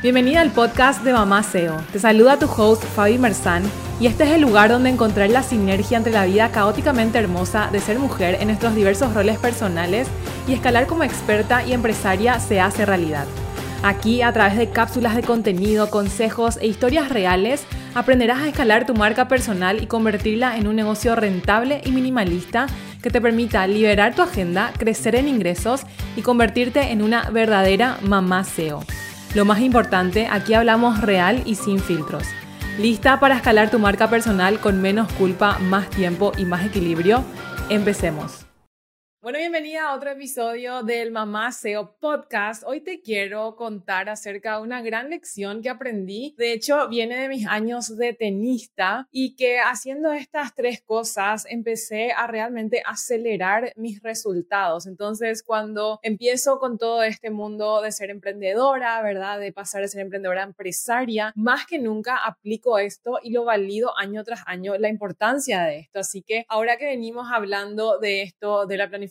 Bienvenida al podcast de Mamá SEO. Te saluda tu host Fabi Merzán y este es el lugar donde encontrar la sinergia entre la vida caóticamente hermosa de ser mujer en nuestros diversos roles personales y escalar como experta y empresaria se hace realidad. Aquí, a través de cápsulas de contenido, consejos e historias reales, aprenderás a escalar tu marca personal y convertirla en un negocio rentable y minimalista que te permita liberar tu agenda, crecer en ingresos y convertirte en una verdadera mamá SEO. Lo más importante, aquí hablamos real y sin filtros. ¿Lista para escalar tu marca personal con menos culpa, más tiempo y más equilibrio? Empecemos. Bueno, bienvenida a otro episodio del Mamá SEO Podcast. Hoy te quiero contar acerca de una gran lección que aprendí. De hecho, viene de mis años de tenista y que haciendo estas tres cosas empecé a realmente acelerar mis resultados. Entonces, cuando empiezo con todo este mundo de ser emprendedora, ¿verdad? De pasar de ser emprendedora empresaria, más que nunca aplico esto y lo valido año tras año la importancia de esto. Así que ahora que venimos hablando de esto, de la planificación,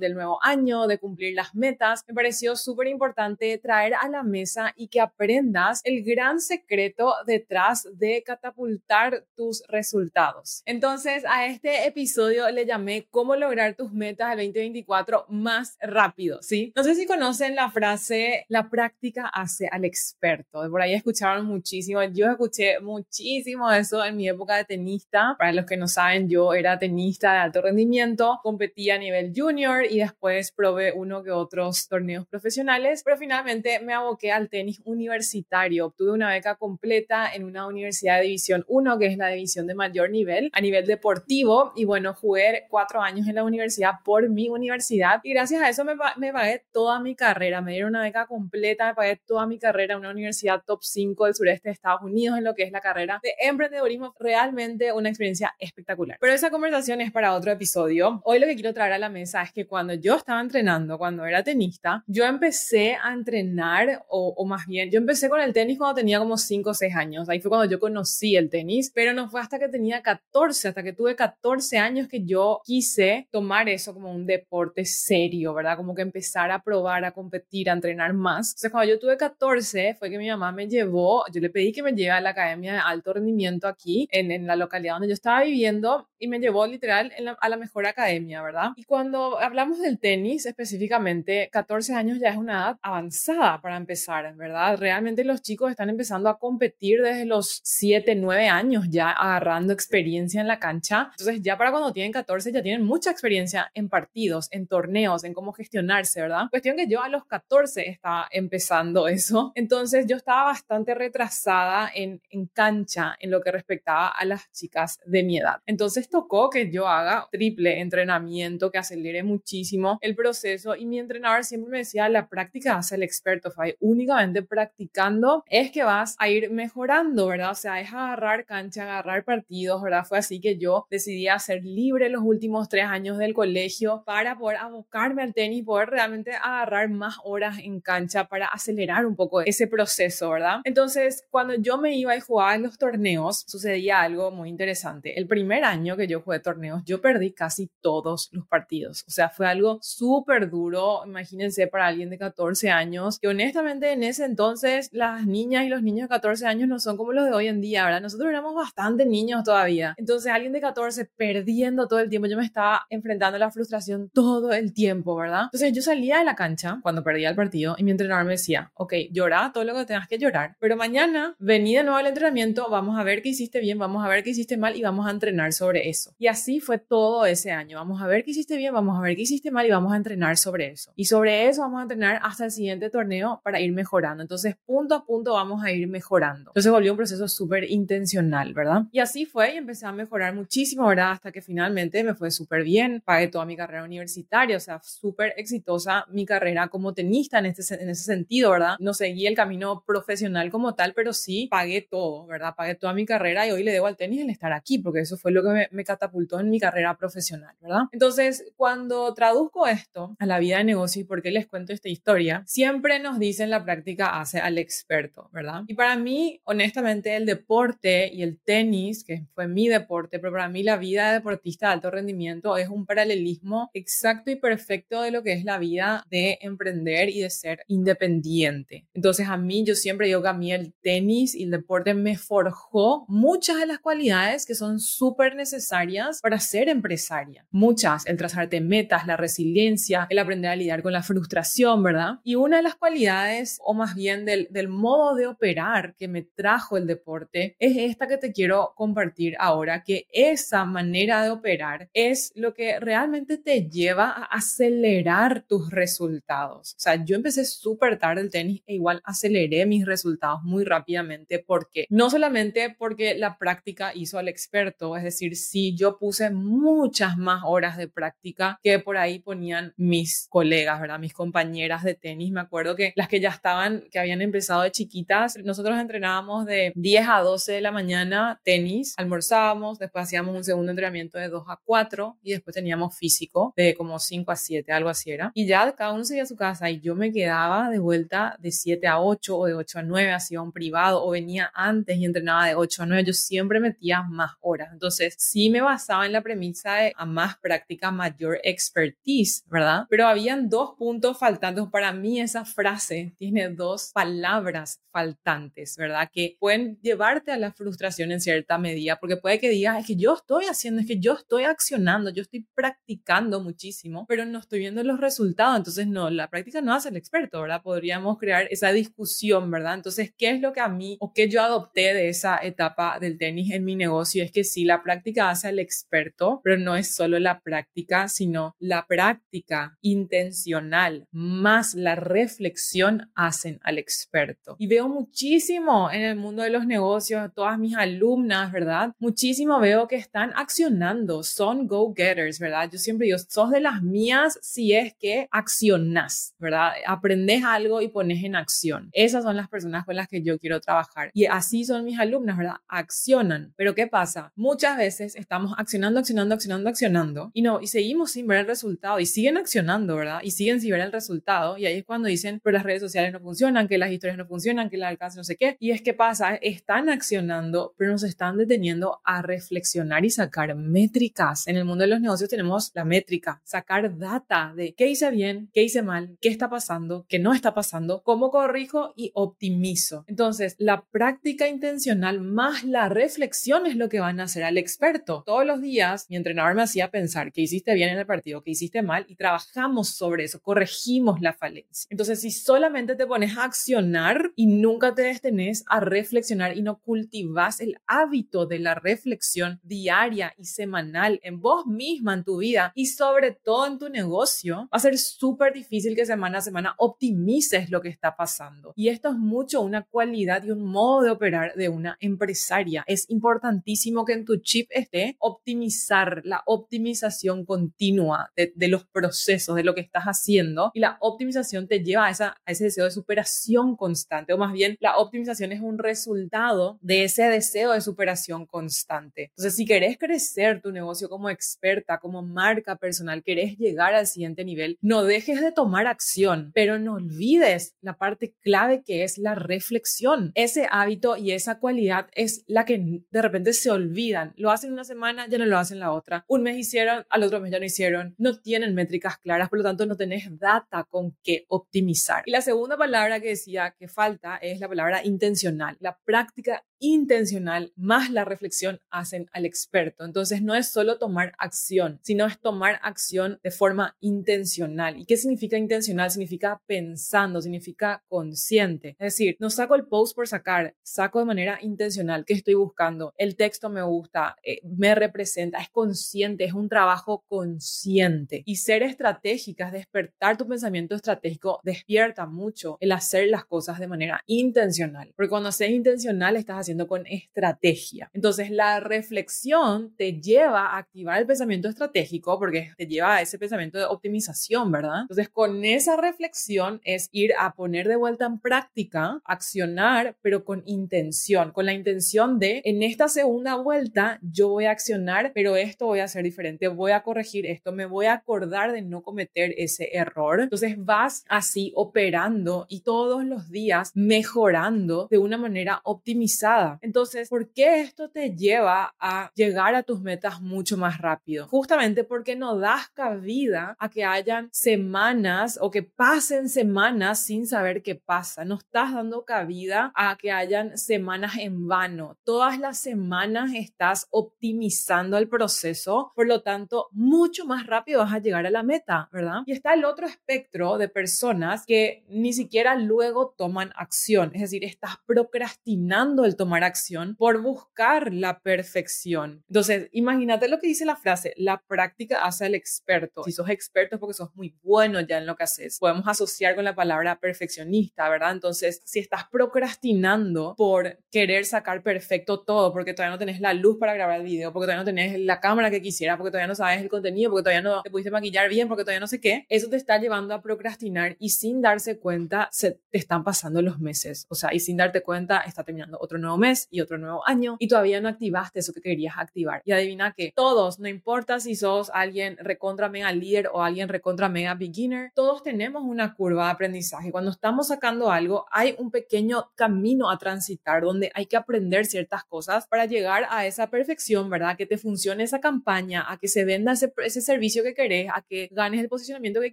del nuevo año, de cumplir las metas, me pareció súper importante traer a la mesa y que aprendas el gran secreto detrás de catapultar tus resultados. Entonces, a este episodio le llamé cómo lograr tus metas del 2024 más rápido, ¿sí? No sé si conocen la frase, la práctica hace al experto. Por ahí escucharon muchísimo, yo escuché muchísimo eso en mi época de tenista. Para los que no saben, yo era tenista de alto rendimiento, competía a nivel junior y después probé uno que otros torneos profesionales, pero finalmente me aboqué al tenis universitario. Obtuve una beca completa en una universidad de División 1, que es la división de mayor nivel, a nivel deportivo. Y bueno, jugué cuatro años en la universidad por mi universidad y gracias a eso me, me pagué toda mi carrera. Me dieron una beca completa, me pagué toda mi carrera en una universidad top 5 del sureste de Estados Unidos en lo que es la carrera de emprendedorismo. Realmente una experiencia espectacular. Pero esa conversación es para otro episodio. Hoy lo que quiero traer a la mesa es que cuando yo estaba entrenando, cuando era tenista, yo empecé a entrenar, o, más bien, yo empecé con el tenis cuando tenía como 5 o 6 años. Ahí fue cuando yo conocí el tenis, pero no fue hasta que tenía 14, hasta que tuve 14 años que yo quise tomar eso como un deporte serio, ¿verdad? Como que empezar a probar, a competir, a entrenar más. Entonces, cuando yo tuve 14, fue que mi mamá me llevó, yo le pedí que me lleve a la academia de alto rendimiento aquí, en, en la localidad donde yo estaba viviendo, y me llevó literal a la mejor academia, ¿verdad? Y cuando cuando hablamos del tenis específicamente, 14 años ya es una edad avanzada para empezar, ¿verdad? Realmente los chicos están empezando a competir desde los 7, 9 años ya agarrando experiencia en la cancha. Entonces ya para cuando tienen 14 ya tienen mucha experiencia en partidos, en torneos, en cómo gestionarse, ¿verdad? Cuestión que yo a los 14 estaba empezando eso. Entonces yo estaba bastante retrasada en, en cancha en lo que respectaba a las chicas de mi edad. Entonces tocó que yo haga triple entrenamiento, que hace aceleré muchísimo el proceso y mi entrenador siempre me decía, la práctica hace el experto, Fai. Únicamente practicando es que vas a ir mejorando, ¿verdad? O sea, es agarrar cancha, agarrar partidos, ¿verdad? Fue así que yo decidí hacer libre los últimos tres años del colegio para poder abocarme al tenis, poder realmente agarrar más horas en cancha para acelerar un poco ese proceso, ¿verdad? Entonces, cuando yo me iba y jugaba en los torneos, sucedía algo muy interesante. El primer año que yo jugué torneos, yo perdí casi todos los partidos o sea, fue algo súper duro, imagínense, para alguien de 14 años, que honestamente en ese entonces las niñas y los niños de 14 años no son como los de hoy en día, ¿verdad? Nosotros éramos bastante niños todavía. Entonces, alguien de 14 perdiendo todo el tiempo, yo me estaba enfrentando a la frustración todo el tiempo, ¿verdad? Entonces, yo salía de la cancha cuando perdía el partido y mi entrenador me decía, ok, llora todo lo que tengas que llorar, pero mañana vení de nuevo al entrenamiento, vamos a ver qué hiciste bien, vamos a ver qué hiciste mal y vamos a entrenar sobre eso. Y así fue todo ese año. Vamos a ver qué hiciste bien, vamos a ver qué hiciste mal y vamos a entrenar sobre eso. Y sobre eso vamos a entrenar hasta el siguiente torneo para ir mejorando. Entonces, punto a punto vamos a ir mejorando. Entonces, volvió un proceso súper intencional, ¿verdad? Y así fue y empecé a mejorar muchísimo, ¿verdad? Hasta que finalmente me fue súper bien. Pagué toda mi carrera universitaria, o sea, súper exitosa mi carrera como tenista en, este, en ese sentido, ¿verdad? No seguí el camino profesional como tal, pero sí pagué todo, ¿verdad? Pagué toda mi carrera y hoy le debo al tenis el estar aquí, porque eso fue lo que me, me catapultó en mi carrera profesional, ¿verdad? Entonces, cuando traduzco esto a la vida de negocio y por qué les cuento esta historia, siempre nos dicen la práctica hace al experto, ¿verdad? Y para mí, honestamente, el deporte y el tenis, que fue mi deporte, pero para mí la vida de deportista de alto rendimiento es un paralelismo exacto y perfecto de lo que es la vida de emprender y de ser independiente. Entonces a mí yo siempre digo que a mí el tenis y el deporte me forjó muchas de las cualidades que son súper necesarias para ser empresaria. Muchas, el trazarte metas, la resiliencia, el aprender a lidiar con la frustración, ¿verdad? Y una de las cualidades, o más bien del, del modo de operar que me trajo el deporte, es esta que te quiero compartir ahora, que esa manera de operar es lo que realmente te lleva a acelerar tus resultados. O sea, yo empecé súper tarde el tenis e igual aceleré mis resultados muy rápidamente porque no solamente porque la práctica hizo al experto, es decir, si yo puse muchas más horas de práctica que por ahí ponían mis colegas, ¿verdad? Mis compañeras de tenis. Me acuerdo que las que ya estaban, que habían empezado de chiquitas, nosotros entrenábamos de 10 a 12 de la mañana tenis, almorzábamos, después hacíamos un segundo entrenamiento de 2 a 4 y después teníamos físico de como 5 a 7, algo así era. Y ya cada uno se iba a su casa y yo me quedaba de vuelta de 7 a 8 o de 8 a 9, hacía un privado o venía antes y entrenaba de 8 a 9. Yo siempre metía más horas. Entonces, sí me basaba en la premisa de a más práctica, mayor expertise, ¿verdad? Pero habían dos puntos faltantes. Para mí esa frase tiene dos palabras faltantes, ¿verdad? Que pueden llevarte a la frustración en cierta medida, porque puede que digas, es que yo estoy haciendo, es que yo estoy accionando, yo estoy practicando muchísimo, pero no estoy viendo los resultados. Entonces, no, la práctica no hace el experto, ¿verdad? Podríamos crear esa discusión, ¿verdad? Entonces, ¿qué es lo que a mí o qué yo adopté de esa etapa del tenis en mi negocio? Es que sí, la práctica hace al experto, pero no es solo la práctica, sino la práctica intencional más la reflexión hacen al experto. Y veo muchísimo en el mundo de los negocios, todas mis alumnas, ¿verdad? Muchísimo veo que están accionando, son go-getters, ¿verdad? Yo siempre digo, sos de las mías si es que accionas, ¿verdad? Aprendes algo y pones en acción. Esas son las personas con las que yo quiero trabajar. Y así son mis alumnas, ¿verdad? Accionan. Pero ¿qué pasa? Muchas veces estamos accionando, accionando, accionando, accionando y no, y seguimos sin ver el resultado y siguen accionando, ¿verdad? Y siguen sin ver el resultado. Y ahí es cuando dicen, pero las redes sociales no funcionan, que las historias no funcionan, que el alcance no sé qué. Y es que pasa, están accionando, pero nos están deteniendo a reflexionar y sacar métricas. En el mundo de los negocios tenemos la métrica, sacar data de qué hice bien, qué hice mal, qué está pasando, qué no está pasando, cómo corrijo y optimizo. Entonces, la práctica intencional más la reflexión es lo que van a hacer al experto. Todos los días mi entrenador me hacía pensar que hiciste bien en el partido, que hiciste mal y trabajamos sobre eso, corregimos la falencia. Entonces, si solamente te pones a accionar y nunca te detenés a reflexionar y no cultivas el hábito de la reflexión diaria y semanal en vos misma, en tu vida y sobre todo en tu negocio, va a ser súper difícil que semana a semana optimices lo que está pasando. Y esto es mucho una cualidad y un modo de operar de una empresaria. Es importantísimo que en tu chip esté optimizar la optimización continua de, los procesos, de lo que estás haciendo y la optimización te lleva a, esa, a ese deseo de superación constante o más bien la optimización es un resultado de ese deseo de superación constante. Entonces, si querés crecer tu negocio como experta, como marca personal, querés llegar al siguiente nivel, no dejes de tomar acción, pero no olvides la parte clave que es la reflexión. Ese hábito y esa cualidad es la que de repente se olvidan. Lo hacen una semana, ya no lo hacen la otra. Un mes hicieron, al otro mes ya no hicieron. No tienen métricas claras, por lo tanto no tenés data con qué optimizar. Y la segunda palabra que decía que falta es la palabra intencional. La práctica intencional más la reflexión hacen al experto. Entonces no es solo tomar acción, sino es tomar acción de forma intencional. ¿Y qué significa intencional? Significa pensando, significa consciente. Es decir, no saco el post por sacar, saco de manera intencional qué estoy buscando. El texto me gusta, eh, me representa, es consciente, es un trabajo consciente. Y ser estratégica, despertar tu pensamiento estratégico, despierta mucho el hacer las cosas de manera intencional. Porque cuando seas intencional, estás haciendo haciendo con estrategia. Entonces, la reflexión te lleva a activar el pensamiento estratégico porque te lleva a ese pensamiento de optimización, ¿verdad? Entonces, con esa reflexión es ir a poner de vuelta en práctica, accionar, pero con intención, con la intención de en esta segunda vuelta yo voy a accionar, pero esto voy a hacer diferente, voy a corregir esto, me voy a acordar de no cometer ese error. Entonces vas así operando y todos los días mejorando de una manera optimizada. Entonces, ¿por qué esto te lleva a llegar a tus metas mucho más rápido? Justamente porque no das cabida a que hayan semanas o que pasen semanas sin saber qué pasa. No estás dando cabida a que hayan semanas en vano. Todas las semanas estás optimizando el proceso, por lo tanto, mucho más rápido vas a llegar a la meta, ¿verdad? Y está el otro espectro de personas que ni siquiera luego toman acción, es decir, estás procrastinando el tomar acción por buscar la perfección. Entonces, imagínate lo que dice la frase, la práctica hace al experto. Si sos experto es porque sos muy bueno ya en lo que haces. Podemos asociar con la palabra perfeccionista, ¿verdad? Entonces, si estás procrastinando por querer sacar perfecto todo, porque todavía no tenés la luz para grabar el video, porque todavía no tenés la cámara que quisieras, porque todavía no sabes el contenido, porque todavía no te pudiste maquillar bien, porque todavía no sé qué, eso te está llevando a procrastinar y sin darse cuenta se te están pasando los meses. O sea, y sin darte cuenta está terminando otro nuevo mes y otro nuevo año y todavía no activaste eso que querías activar. Y adivina que todos, no importa si sos alguien recontra mega líder o alguien recontra mega beginner, todos tenemos una curva de aprendizaje. Cuando estamos sacando algo, hay un pequeño camino a transitar donde hay que aprender ciertas cosas para llegar a esa perfección, ¿verdad? Que te funcione esa campaña, a que se venda ese, ese servicio que querés, a que ganes el posicionamiento que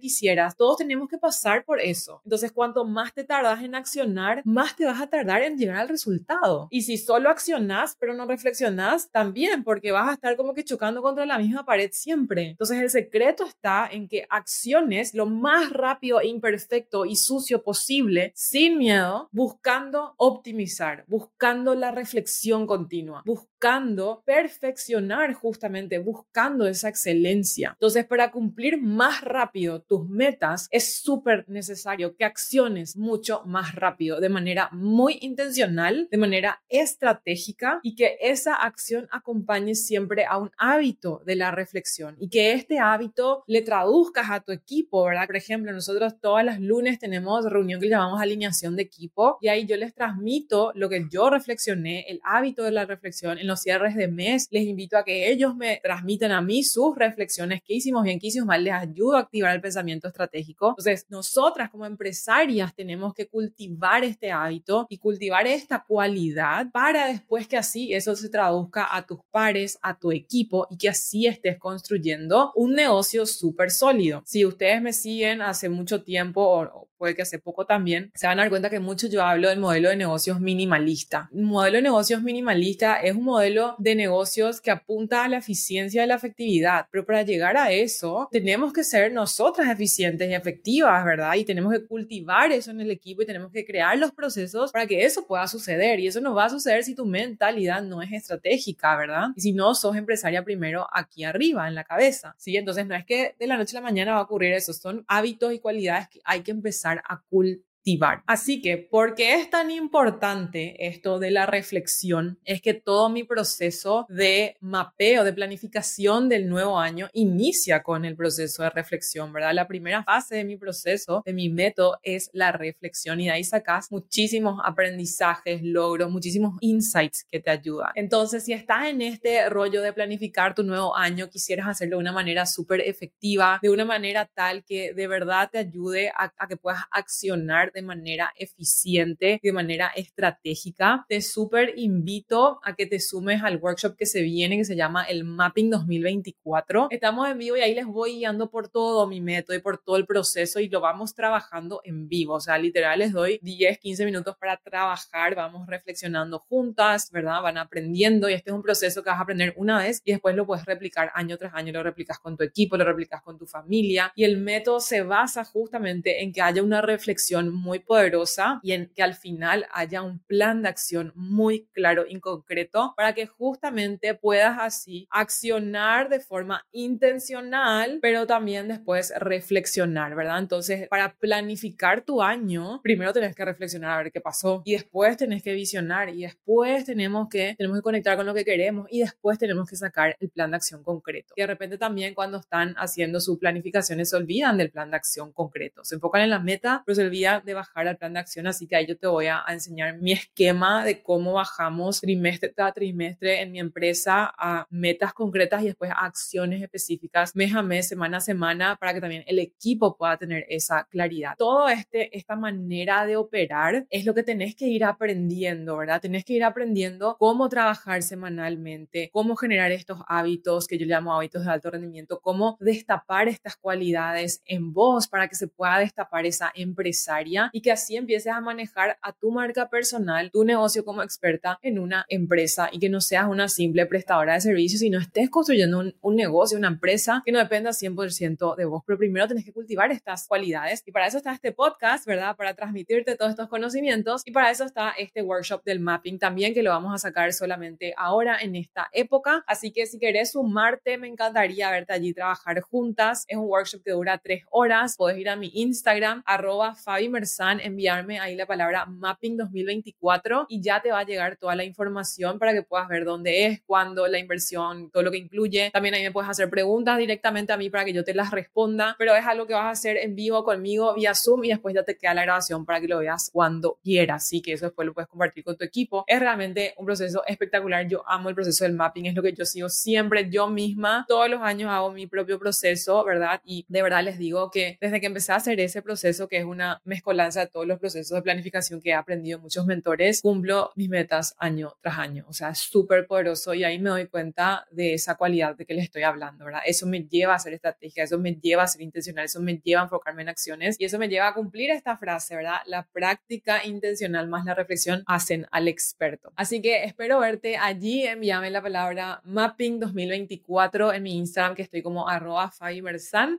quisieras. Todos tenemos que pasar por eso. Entonces, cuanto más te tardas en accionar, más te vas a tardar en llegar al resultado. Y si solo accionas, pero no reflexionas, también, porque vas a estar como que chocando contra la misma pared siempre. Entonces, el secreto está en que acciones lo más rápido, e imperfecto y sucio posible, sin miedo, buscando optimizar, buscando la reflexión continua, perfeccionar justamente, buscando esa excelencia. Entonces, para cumplir más rápido tus metas, es súper necesario que acciones mucho más rápido, de manera muy intencional, de manera estratégica y que esa acción acompañe siempre a un hábito de la reflexión y que este hábito le traduzcas a tu equipo, ¿verdad? Por ejemplo, nosotros todas las lunes tenemos reunión que llamamos alineación de equipo y ahí yo les transmito lo que yo reflexioné, el hábito de la reflexión en los cierres de mes. Les invito a que ellos me transmitan a mí sus reflexiones, qué hicimos bien, qué hicimos mal, les ayudo a activar el pensamiento estratégico. Entonces, nosotras como empresarias tenemos que cultivar este hábito y cultivar esta cualidad para después que así eso se traduzca a tus pares, a tu equipo y que así estés construyendo un negocio súper sólido. Si ustedes me siguen hace mucho tiempo o, puede que hace poco también, se van a dar cuenta que mucho yo hablo del modelo de negocios minimalista. Un modelo de negocios minimalista es un modelo de negocios que apunta a la eficiencia y la efectividad, pero para llegar a eso tenemos que ser nosotras eficientes y efectivas, ¿verdad? Y tenemos que cultivar eso en el equipo y tenemos que crear los procesos para que eso pueda suceder y eso no va a suceder si tu mentalidad no es estratégica, ¿verdad? Y si no sos empresaria primero aquí arriba, en la cabeza, ¿sí? Entonces no es que de la noche a la mañana va a ocurrir eso, son hábitos y cualidades que hay que empezar a cultivar Así que, ¿por qué es tan importante esto de la reflexión? Es que todo mi proceso de mapeo, de planificación del nuevo año inicia con el proceso de reflexión, ¿verdad? La primera fase de mi proceso, de mi método, es la reflexión y de ahí sacas muchísimos aprendizajes, logros, muchísimos insights que te ayudan. Entonces, si estás en este rollo de planificar tu nuevo año, quisieras hacerlo de una manera súper efectiva, de una manera tal que de verdad te ayude a, a que puedas accionar de manera eficiente, de manera estratégica. Te súper invito a que te sumes al workshop que se viene, que se llama el Mapping 2024. Estamos en vivo y ahí les voy guiando por todo mi método y por todo el proceso y lo vamos trabajando en vivo. O sea, literal les doy 10, 15 minutos para trabajar, vamos reflexionando juntas, ¿verdad? Van aprendiendo y este es un proceso que vas a aprender una vez y después lo puedes replicar año tras año, lo replicas con tu equipo, lo replicas con tu familia y el método se basa justamente en que haya una reflexión muy poderosa y en que al final haya un plan de acción muy claro y concreto para que justamente puedas así accionar de forma intencional, pero también después reflexionar, ¿verdad? Entonces, para planificar tu año, primero tenés que reflexionar a ver qué pasó y después tenés que visionar y después tenemos que, tenemos que conectar con lo que queremos y después tenemos que sacar el plan de acción concreto. Y de repente también cuando están haciendo sus planificaciones se olvidan del plan de acción concreto, se enfocan en la meta, pero se olvida de bajar al plan de acción, así que ahí yo te voy a, enseñar mi esquema de cómo bajamos trimestre tras trimestre en mi empresa a metas concretas y después a acciones específicas mes a mes, semana a semana, para que también el equipo pueda tener esa claridad. Todo este, esta manera de operar es lo que tenés que ir aprendiendo, ¿verdad? Tenés que ir aprendiendo cómo trabajar semanalmente, cómo generar estos hábitos que yo llamo hábitos de alto rendimiento, cómo destapar estas cualidades en vos para que se pueda destapar esa empresaria y que así empieces a manejar a tu marca personal, tu negocio como experta en una empresa y que no seas una simple prestadora de servicios, sino estés construyendo un, un negocio, una empresa que no dependa 100% de vos. Pero primero tenés que cultivar estas cualidades y para eso está este podcast, ¿verdad? Para transmitirte todos estos conocimientos y para eso está este workshop del mapping también que lo vamos a sacar solamente ahora en esta época. Así que si querés sumarte, me encantaría verte allí trabajar juntas. Es un workshop que dura tres horas. Puedes ir a mi Instagram, arroba Fabi Mersan, enviarme ahí la palabra mapping 2024 y ya te va a llegar toda la información para que puedas ver dónde es, cuándo, la inversión, todo lo que incluye. También ahí me puedes hacer preguntas directamente a mí para que yo te las responda, pero es algo que vas a hacer en vivo conmigo vía Zoom y después ya te queda la grabación para que lo veas cuando quieras. Así que eso después lo puedes compartir con tu equipo. Es realmente un proceso espectacular. Yo amo el proceso del mapping, es lo que yo sigo siempre yo misma. Todos los años hago mi propio proceso, ¿verdad? Y de verdad les digo que desde que empecé a hacer ese proceso, que es una mezcolanza de todos los procesos de planificación que he aprendido muchos mentores, cumplo mis metas año tras año. O sea, es súper poderoso y ahí me doy cuenta de esa cualidad de que les estoy hablando, ¿verdad? Eso me lleva a hacer estrategia, eso me lleva a ser intencional, eso me lleva a enfocarme en acciones y eso me lleva a cumplir esta frase, ¿verdad? La práctica intencional más la reflexión hacen al experto. Así que espero verte allí, envíame la palabra mapping 2024 en mi Instagram que estoy como arroba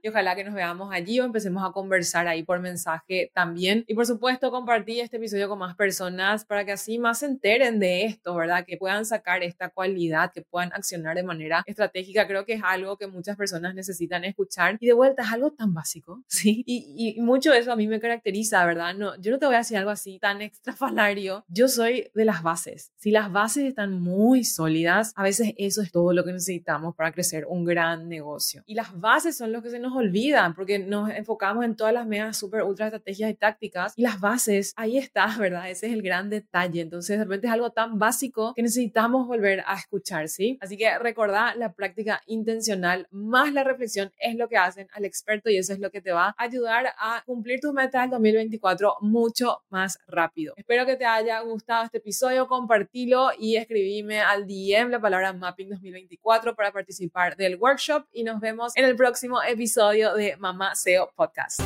y ojalá que nos veamos allí o empecemos a conversar ahí por mensaje también. Y por supuesto compartí este episodio con más personas para que así más se enteren de esto, ¿verdad? Que puedan sacar esta cualidad, que puedan accionar de manera estratégica. Creo que es algo que muchas personas necesitan escuchar y de vuelta es algo tan básico, ¿sí? Y, y mucho de eso a mí me caracteriza, ¿verdad? No, yo no te voy a decir algo así tan extrafalario. Yo soy de las bases. Si las bases están muy sólidas, a veces eso es todo lo que necesitamos para crecer un gran negocio. Y las bases son lo que se nos olvidan porque nos enfocamos en todas las megas, super, ultra estrategias y tácticas y las bases, ahí está, ¿verdad? Ese es el gran detalle. Entonces, de repente es algo tan básico que necesitamos volver a escuchar, ¿sí? Así que recordá la práctica intencional más la reflexión es lo que hacen al experto y eso es lo que te va a ayudar a cumplir tus metas del 2024 mucho más rápido. Espero que te haya gustado este episodio, compartilo y escribime al DM la palabra Mapping 2024 para participar del workshop y nos vemos en el próximo episodio de Mamá SEO Podcast.